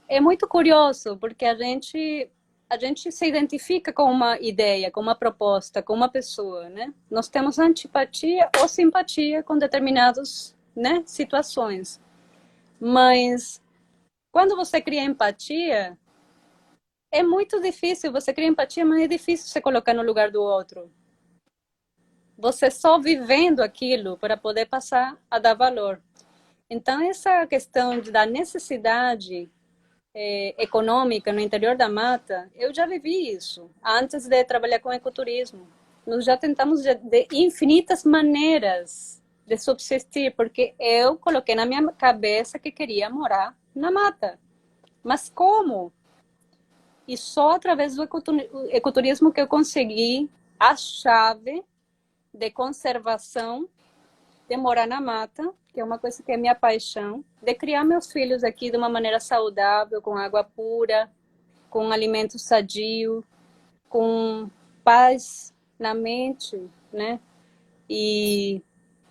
É muito curioso, porque a gente a gente se identifica com uma ideia, com uma proposta, com uma pessoa, né? Nós temos antipatia ou simpatia com determinadas né, situações. Mas quando você cria empatia, é muito difícil, você cria empatia, mas é difícil se colocar no lugar do outro. Você só vivendo aquilo para poder passar a dar valor. Então, essa questão da necessidade é, econômica no interior da mata, eu já vivi isso antes de trabalhar com ecoturismo. Nós já tentamos de, de infinitas maneiras de subsistir, porque eu coloquei na minha cabeça que queria morar na mata. Mas como? E só através do ecoturismo que eu consegui a chave de conservação, de morar na mata, que é uma coisa que é minha paixão, de criar meus filhos aqui de uma maneira saudável, com água pura, com alimento sadio, com paz na mente, né? E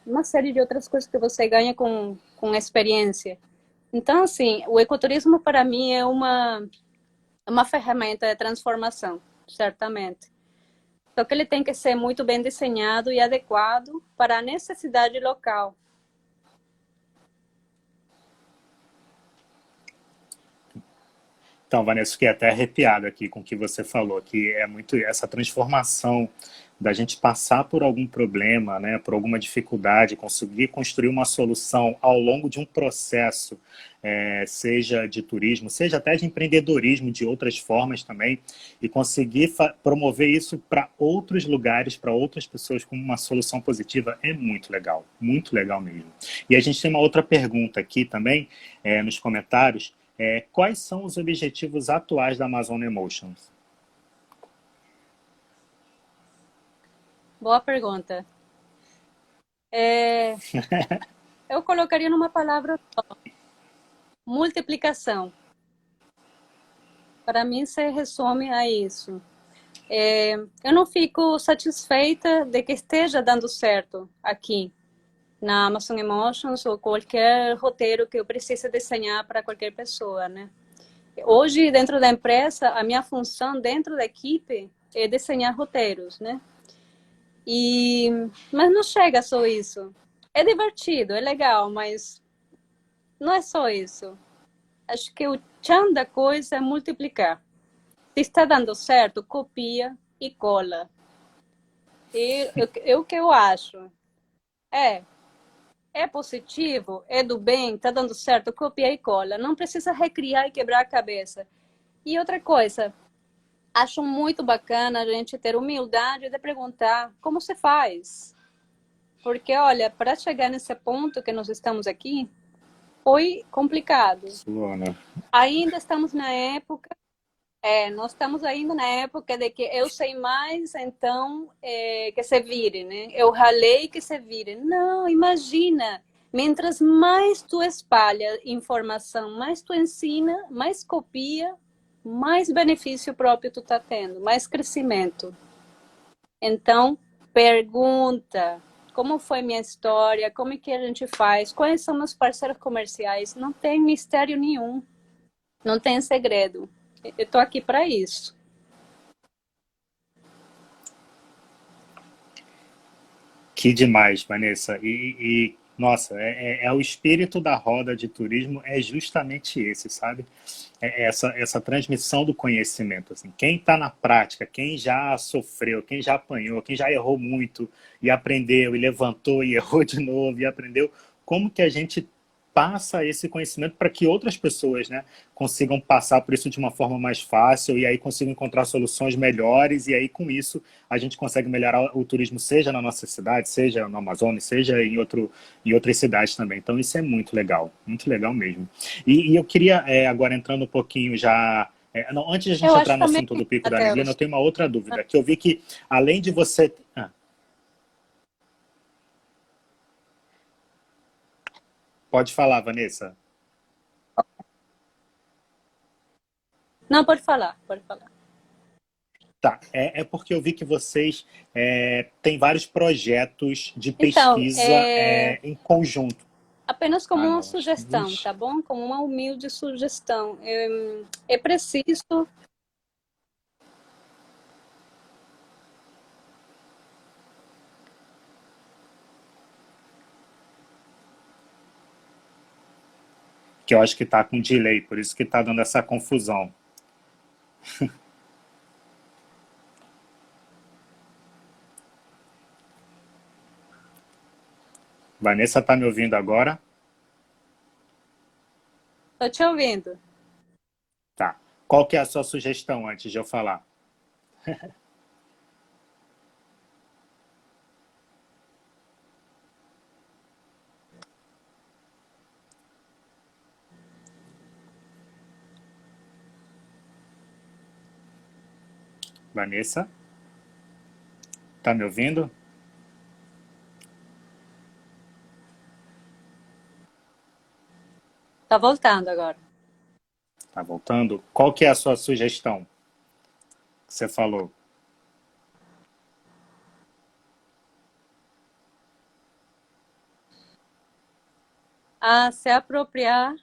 uma série de outras coisas que você ganha com, com experiência. Então, assim, o ecoturismo para mim é uma, uma ferramenta de transformação, certamente. Só que ele tem que ser muito bem desenhado e adequado para a necessidade local. Então, Vanessa, fiquei até arrepiado aqui com o que você falou, que é muito essa transformação da gente passar por algum problema, né, por alguma dificuldade, conseguir construir uma solução ao longo de um processo, é, seja de turismo, seja até de empreendedorismo, de outras formas também, e conseguir promover isso para outros lugares, para outras pessoas como uma solução positiva, é muito legal, muito legal mesmo. E a gente tem uma outra pergunta aqui também, é, nos comentários, é, quais são os objetivos atuais da Amazon Emotions? Boa pergunta. É, eu colocaria numa palavra só. Multiplicação. Para mim, se resume a isso. É, eu não fico satisfeita de que esteja dando certo aqui na Amazon Emotions ou qualquer roteiro que eu precise desenhar para qualquer pessoa, né? Hoje, dentro da empresa, a minha função dentro da equipe é desenhar roteiros, né? E, mas não chega só isso. É divertido, é legal, mas não é só isso. Acho que o tchan da coisa é multiplicar. Se está dando certo, copia e cola. E eu, o que eu acho é é positivo, é do bem, está dando certo, copia e cola. Não precisa recriar e quebrar a cabeça. E outra coisa, acho muito bacana a gente ter humildade de perguntar como se faz. Porque, olha, para chegar nesse ponto que nós estamos aqui, foi complicado. Luana. Ainda estamos na época, é, nós estamos ainda na época de que eu sei mais, então é, que se vire, né? Eu ralei que se vire. Não, imagina. Mientras mais tu espalha informação, mais tu ensina, mais copia, mais benefício próprio tu tá tendo, mais crescimento. Então, pergunta, como foi minha história, como é que a gente faz, quais são meus parceiros comerciais, não tem mistério nenhum, não tem segredo. Eu tô aqui para isso. Que demais, Vanessa. E, e nossa, é, é, é, o espírito da roda de turismo é justamente esse, sabe? É essa, essa transmissão do conhecimento. Assim. Quem está na prática, quem já sofreu, quem já apanhou, quem já errou muito e aprendeu, e levantou e errou de novo e aprendeu, como que a gente passa esse conhecimento para que outras pessoas né, consigam passar por isso de uma forma mais fácil e aí consigam encontrar soluções melhores e aí com isso a gente consegue melhorar o turismo seja na nossa cidade, seja no Amazonas, seja em, outro, em outras cidades também. Então isso é muito legal, muito legal mesmo. E, e eu queria, é, agora entrando um pouquinho já... É, não, antes de a gente eu entrar no assunto do Pico da Neblina, eu tenho uma outra dúvida, que eu vi que além de você... Ah, Pode falar, Vanessa. Não, pode falar, pode falar. Tá, é, é porque eu vi que vocês é, têm vários projetos de então, pesquisa então, é... em conjunto. Apenas como ah, uma sugestão, tá bom? Como uma humilde sugestão. É, é preciso que eu acho que está com delay, por isso que está dando essa confusão. Vanessa, está me ouvindo agora? Estou te ouvindo. Tá. Qual que é a sua sugestão antes de eu falar? Vanessa? Tá me ouvindo? Tá voltando agora. Tá voltando? Qual que é a sua sugestão? Que você falou. A se apropriar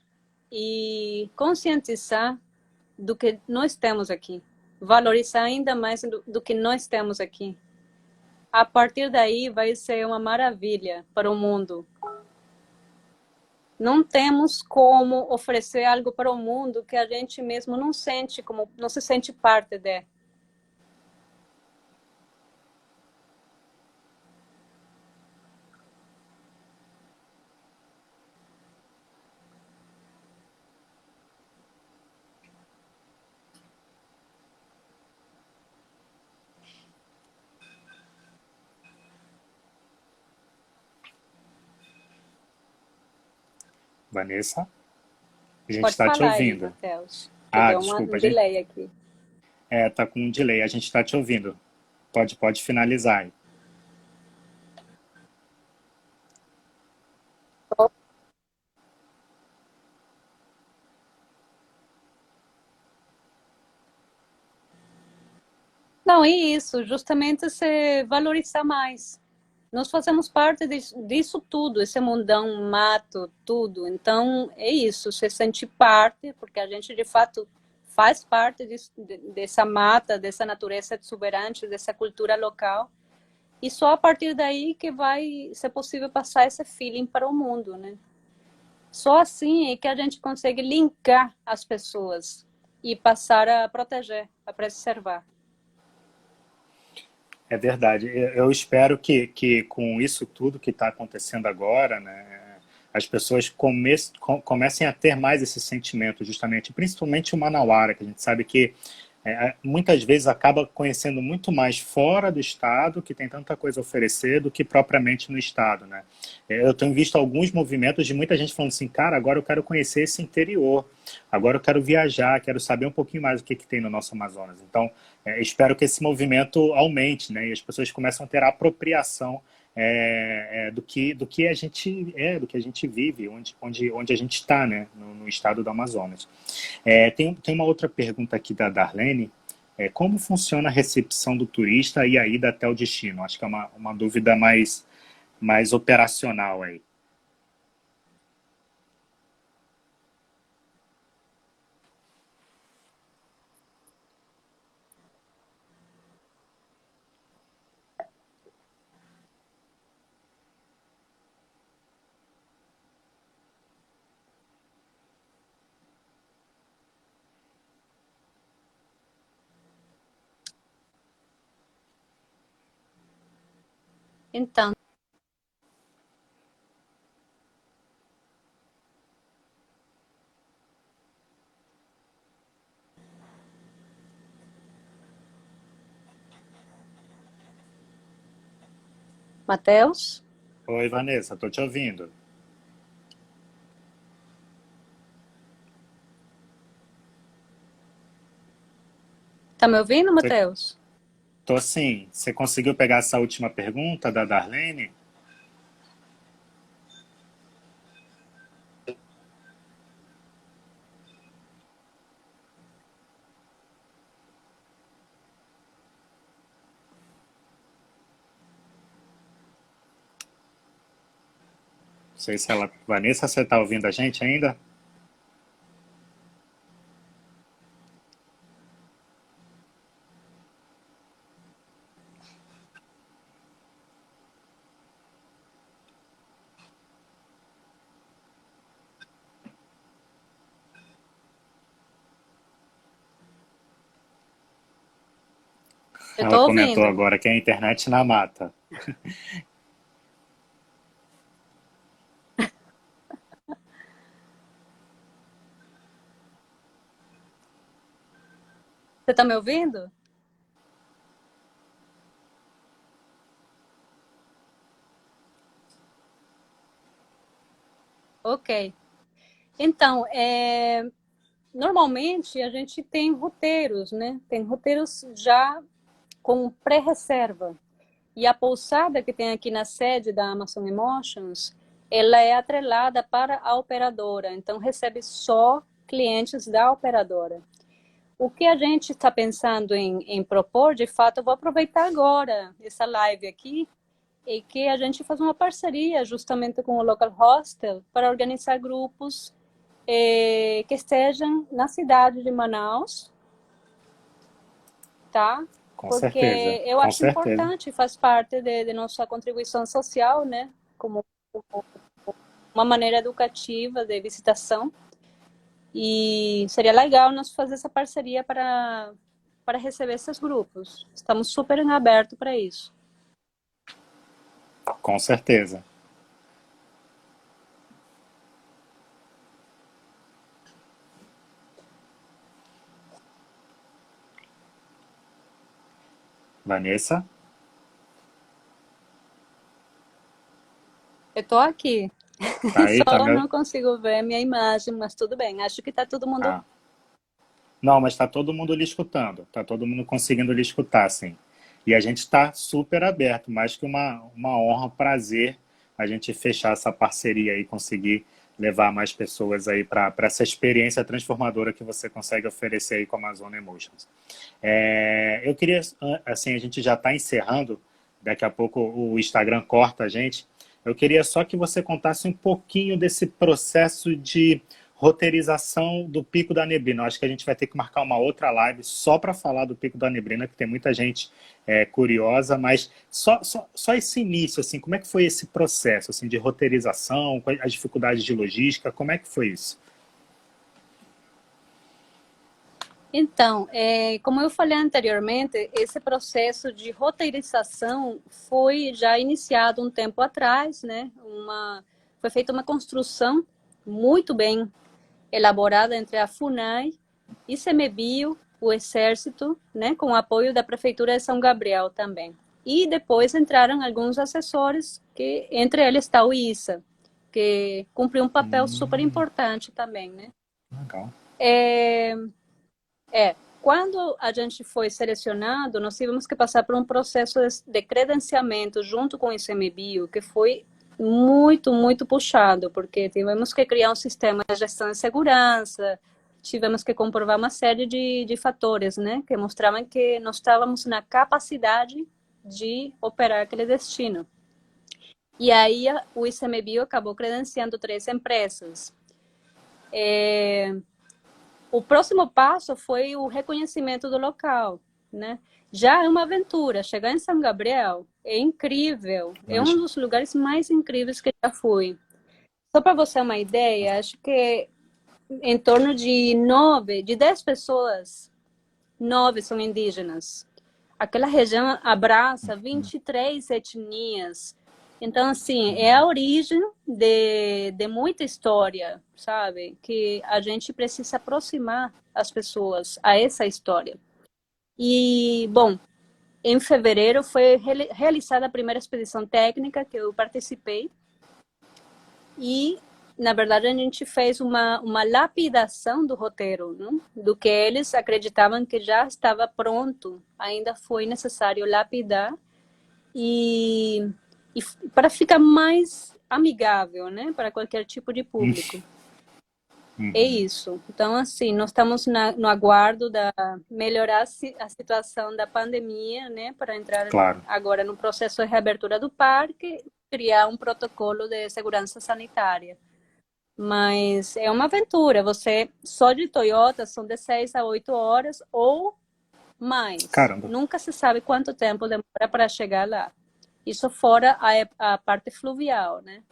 e conscientizar do que nós temos aqui. Valorizar ainda mais do, do que nós temos aqui. A partir daí vai ser uma maravilha para o mundo. Não temos como oferecer algo para o mundo que a gente mesmo não sente como não se sente parte de. Vanessa? A gente está te ouvindo. Aí, Matheus. Ah, deu desculpa. Um delay aqui. É, tá com um delay. A gente está te ouvindo. Pode, pode finalizar aí. Não, é isso. Justamente se valorizar mais nós fazemos parte disso, disso, tudo, esse mundão, mato, tudo. Então, é isso, se sente parte, porque a gente, de fato, faz parte disso, dessa mata, dessa natureza exuberante, dessa cultura local. E só a partir daí que vai ser possível passar esse feeling para o mundo, né? Só assim é que a gente consegue linkar as pessoas e passar a proteger, a preservar. É verdade. Eu espero que, que com isso tudo que está acontecendo agora, né, as pessoas come, comecem a ter mais esse sentimento, justamente, principalmente o Manauara, que a gente sabe que é, muitas vezes acaba conhecendo muito mais fora do Estado, que tem tanta coisa a oferecer, do que propriamente no Estado. Né? É, eu tenho visto alguns movimentos de muita gente falando assim, cara, agora eu quero conhecer esse interior, agora eu quero viajar, quero saber um pouquinho mais do que, que tem no nosso Amazonas. Então, é, espero que esse movimento aumente né? e as pessoas começem a ter a apropriação é, é, do que do que a gente é do que a gente vive onde onde onde a gente está né? No, no, estado do Amazonas. É, tem tem uma outra pergunta aqui da Darlene é, como funciona a recepção do turista e a ida até o destino? Acho que é uma, uma dúvida mais mais operacional aí Então, Matheus? Oi, Vanessa, estou te ouvindo. Tá me ouvindo, Matheus? Tô sim. Você conseguiu pegar essa última pergunta da Darlene? Não sei se ela... Vanessa, você está ouvindo a gente ainda? Comentou agora que é a internet na mata. Você está me ouvindo? Ok. Então, é, normalmente a gente tem roteiros, né? Tem roteiros já com pré-reserva. E a pousada que tem aqui na sede da Amazon Emotions, ela é atrelada para a operadora, então recebe só clientes da operadora. O que a gente está pensando em, em, propor, de fato, eu vou aproveitar agora essa live aqui e que a gente faça uma parceria justamente com o Local Hostel para organizar grupos eh, que estejam na cidade de Manaus, tá? Com Porque certeza, eu com acho certeza. importante, faz parte de, de nossa contribuição social, né? Como uma maneira educativa de visitação. E seria legal nós fazer essa parceria para, para receber esses grupos. Estamos super em aberto para isso. Com certeza. Vanessa? Eu estou aqui. Tá aí, Só tá me... não consigo ver minha imagem, mas tudo bem. Acho que está todo mundo. Ah. Não, mas está todo mundo lhe escutando. Está todo mundo conseguindo lhe escutar, sim. E a gente está super aberto, mais que uma, uma honra, um prazer a gente fechar essa parceria e conseguir levar mais pessoas aí para essa experiência transformadora que você consegue oferecer aí com a Amazon Emotions. É, eu queria, assim, a gente já está encerrando, daqui a pouco o Instagram corta a gente, eu queria só que você contasse um pouquinho desse processo de roteirização do Pico da Neblina. Acho que a gente vai ter que marcar uma outra live só para falar do Pico da Neblina, que tem muita gente é, curiosa, mas só, só, só esse início, assim, como é que foi esse processo assim, de roteirização, as dificuldades de logística, como é que foi isso? Então, é, como eu falei anteriormente, esse processo de roteirização foi já iniciado um tempo atrás, né? Uma, foi feita uma construção muito bem elaborada entre a FUNAI, ICMBio, o Exército, né, com o apoio da Prefeitura de São Gabriel também. E depois entraram alguns assessores, que entre eles está o ISA, que cumpriu um papel hum. super importante também, né? Legal. É, é, quando a gente foi selecionado, nós tivemos que passar por um processo de credenciamento junto com o ICMBio, que foi muito, muito puxado, porque tivemos que criar um sistema de gestão de segurança, tivemos que comprovar uma série de, de fatores, né, que mostravam que nós estávamos na capacidade de operar aquele destino. E aí o ICMBio acabou credenciando três empresas. É, o próximo passo foi o reconhecimento do local, né? Já é uma aventura. Chegar em São Gabriel é incrível. É um dos lugares mais incríveis que já fui. Só para você uma ideia, acho que em torno de nove, de dez pessoas, nove são indígenas. Aquela região abraça 23 etnias. Então, assim, é a origem de, de muita história, sabe? Que a gente precisa aproximar as pessoas a essa história. E, bom, em fevereiro foi realizada a primeira expedição técnica que eu participei. E, na verdade, a gente fez uma, uma lapidação do roteiro, não? do que eles acreditavam que já estava pronto. Ainda foi necessário lapidar e, e para ficar mais amigável, né, para qualquer tipo de público. Uhum. É isso. Então, assim, nós estamos na, no aguardo da melhorar a situação da pandemia, né, para entrar claro. agora no processo de reabertura do parque, criar um protocolo de segurança sanitária. Mas é uma aventura. Você só de Toyota são de 6 a 8 horas ou mais. Caramba. Nunca se sabe quanto tempo demora para chegar lá. Isso fora a, a parte fluvial, né?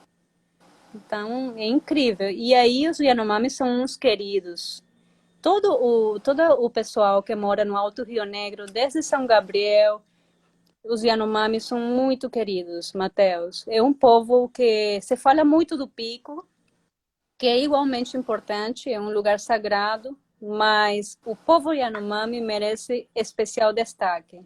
Então, é incrível. E aí os Yanomami são uns queridos. Todo o, todo o pessoal que mora no Alto Rio Negro, desde São Gabriel, os Yanomami são muito queridos, Mateus. É um povo que se fala muito do pico, que é igualmente importante, é um lugar sagrado, mas o povo Yanomami merece especial destaque.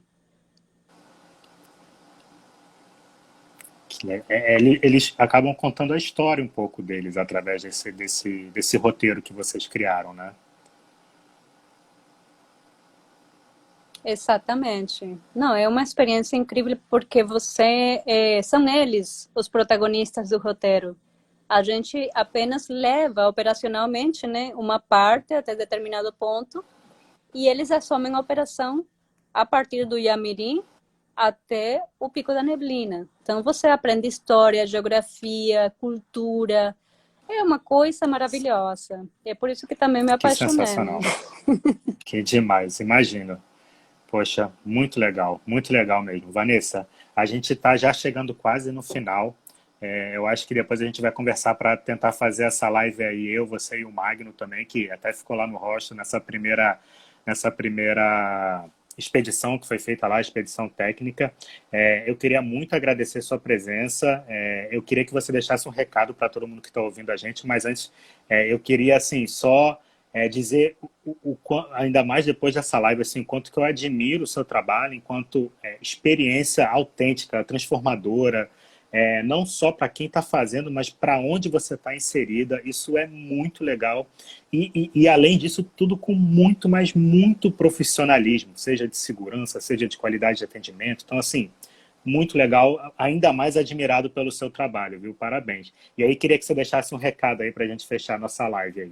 É, é, eles acabam contando a história um pouco deles através desse, desse, desse roteiro que vocês criaram, né? Exatamente. Não, é uma experiência incrível porque você é, são eles os protagonistas do roteiro. A gente apenas leva operacionalmente né, uma parte até determinado ponto e eles assumem a operação a partir do Yamirim até o Pico da Neblina. Então você aprende história, geografia, cultura. É uma coisa maravilhosa. É por isso que também me apaixonei. Que sensacional. que demais, imagino. Poxa, muito legal, muito legal mesmo. Vanessa, a gente está já chegando quase no final. É, eu acho que depois a gente vai conversar para tentar fazer essa live aí, eu, você e o Magno também, que até ficou lá no rosto nessa primeira, nessa primeira expedição que foi feita lá, expedição técnica. É, eu queria muito agradecer sua presença. É, eu queria que você deixasse um recado para todo mundo que está ouvindo a gente, mas antes é, eu queria assim só é, dizer o, o, ainda mais depois dessa live assim, quanto que eu admiro o seu trabalho enquanto é, experiência autêntica, transformadora, é, não só para quem está fazendo, mas para onde você está inserida. Isso é muito legal. E, e, e, além disso, tudo com muito, mas muito profissionalismo, seja de segurança, seja de qualidade de atendimento. Então, assim, muito legal, ainda mais admirado pelo seu trabalho, viu? Parabéns. E aí, queria que você deixasse um recado aí para a gente fechar nossa live aí.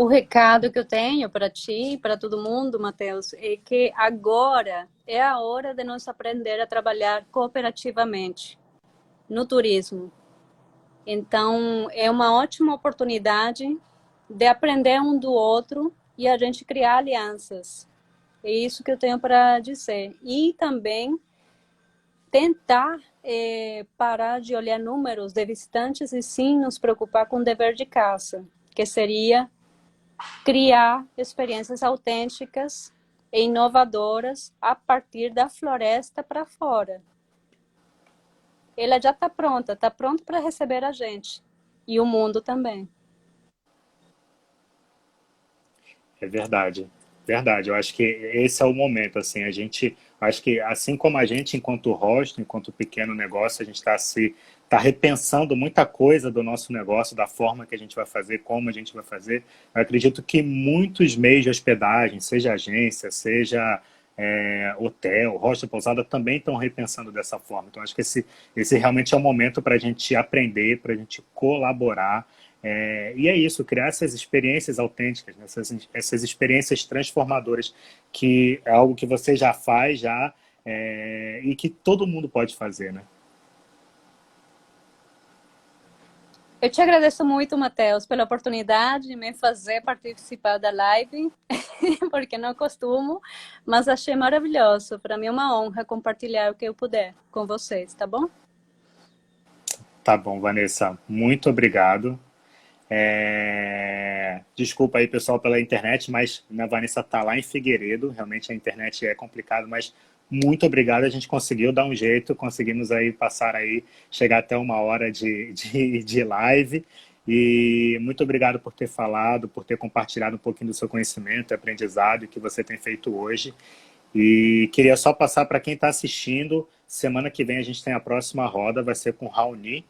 O recado que eu tenho para ti e para todo mundo, Matheus, é que agora é a hora de nós aprender a trabalhar cooperativamente no turismo. Então, é uma ótima oportunidade de aprender um do outro e a gente criar alianças. É isso que eu tenho para dizer. E também tentar é, parar de olhar números de visitantes e sim nos preocupar com o dever de casa, que seria criar experiências autênticas e inovadoras a partir da floresta para fora. Ela já está pronta, está pronto para receber a gente e o mundo também. É verdade, verdade. Eu acho que esse é o momento. Assim, a gente, acho que assim como a gente, enquanto rosto, enquanto pequeno negócio, a gente está se está repensando muita coisa do nosso negócio, da forma que a gente vai fazer, como a gente vai fazer. Eu acredito que muitos meios de hospedagem, seja agência, seja é, hotel, hostel, pousada, também estão repensando dessa forma. Então, acho que esse, esse realmente é o momento para a gente aprender, para a gente colaborar. É, e é isso, criar essas experiências autênticas, né? essas, essas experiências transformadoras, que é algo que você já faz já é, e que todo mundo pode fazer, né? Eu te agradeço muito, Matheus, pela oportunidade de me fazer participar da live, porque não costumo, mas achei maravilhoso. Para mim é uma honra compartilhar o que eu puder com vocês, tá bom? Tá bom, Vanessa. Muito obrigado. É... Desculpa aí, pessoal, pela internet, mas a Vanessa tá lá em Figueiredo. Realmente a internet é complicado, mas muito obrigado, a gente conseguiu dar um jeito, conseguimos aí passar aí, chegar até uma hora de, de, de live. E muito obrigado por ter falado, por ter compartilhado um pouquinho do seu conhecimento aprendizado que você tem feito hoje. E queria só passar para quem está assistindo, semana que vem a gente tem a próxima roda, vai ser com Raoni,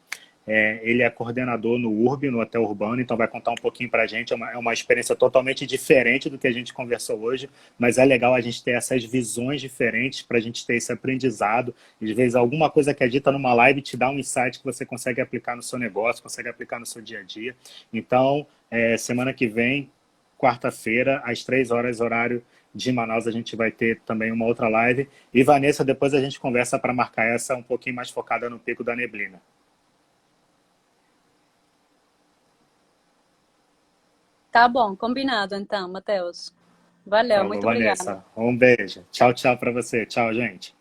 é, ele é coordenador no URB, no Hotel Urbano, então vai contar um pouquinho para a gente. É uma, é uma experiência totalmente diferente do que a gente conversou hoje, mas é legal a gente ter essas visões diferentes para a gente ter esse aprendizado. Às vezes, alguma coisa que é dita numa live te dá um insight que você consegue aplicar no seu negócio, consegue aplicar no seu dia a dia. Então, é, semana que vem, quarta-feira, às três horas, horário de Manaus, a gente vai ter também uma outra live. E Vanessa, depois a gente conversa para marcar essa um pouquinho mais focada no Pico da Neblina. Tá bom, combinado então, Matheus. Valeu, Falou, muito Vanessa. obrigada. Um beijo. Tchau, tchau para você. Tchau, gente.